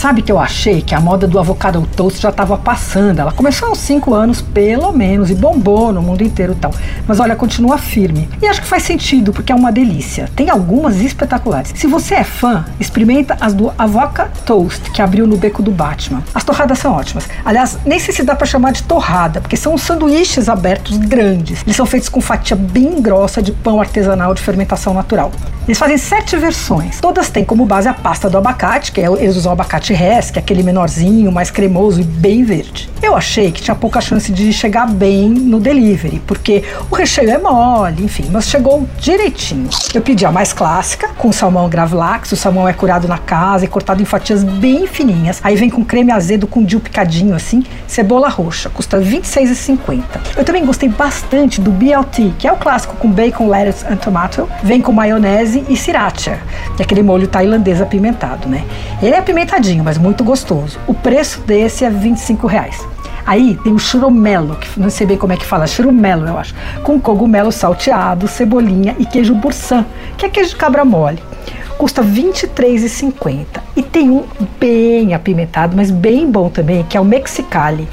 Sabe que eu achei que a moda do avocado toast já estava passando. Ela começou há uns 5 anos, pelo menos, e bombou no mundo inteiro e tal. Mas olha, continua firme. E acho que faz sentido, porque é uma delícia. Tem algumas espetaculares. Se você é fã, experimenta as do Avoca Toast, que abriu no beco do Batman. As torradas são ótimas. Aliás, nem sei se dá para chamar de torrada, porque são sanduíches abertos grandes. Eles são feitos com fatia bem grossa de pão artesanal de fermentação natural. Eles fazem sete versões. Todas têm como base a pasta do abacate, que é, eles usam abacate res, que é aquele menorzinho, mais cremoso e bem verde. Eu achei que tinha pouca chance de chegar bem no delivery, porque o recheio é mole, enfim, mas chegou direitinho. Eu pedi a mais clássica, com salmão gravlax, o salmão é curado na casa e cortado em fatias bem fininhas. Aí vem com creme azedo com dill picadinho assim, cebola roxa, custa R$ 26,50. Eu também gostei bastante do BLT, que é o clássico com bacon, lettuce e tomato. Vem com maionese e sriracha, que é aquele molho tailandês apimentado, né? Ele é apimentadinho, mas muito gostoso. O preço desse é 25 reais. Aí tem o churumelo, que não sei bem como é que fala, churumelo eu acho, com cogumelo salteado, cebolinha e queijo bursan, que é queijo cabra mole. Custa R$ 23,50. E tem um bem apimentado, mas bem bom também, que é o Mexicali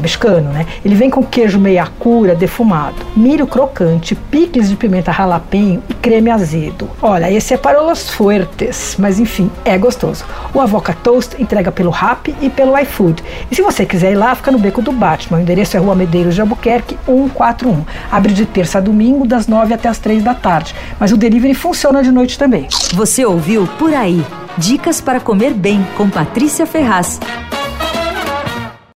mexicano, né? Ele vem com queijo meia cura defumado, milho crocante, picles de pimenta ralapenho e creme azedo. Olha, esse é para os fuertes, mas enfim, é gostoso. O Avoca Toast entrega pelo Rap e pelo iFood. E se você quiser ir lá, fica no Beco do Batman. O endereço é Rua Medeiros de Albuquerque 141. Abre de terça a domingo, das 9 até as 3 da tarde. Mas o delivery funciona de noite também. Você ouviu Por Aí. Dicas para comer bem com Patrícia Ferraz.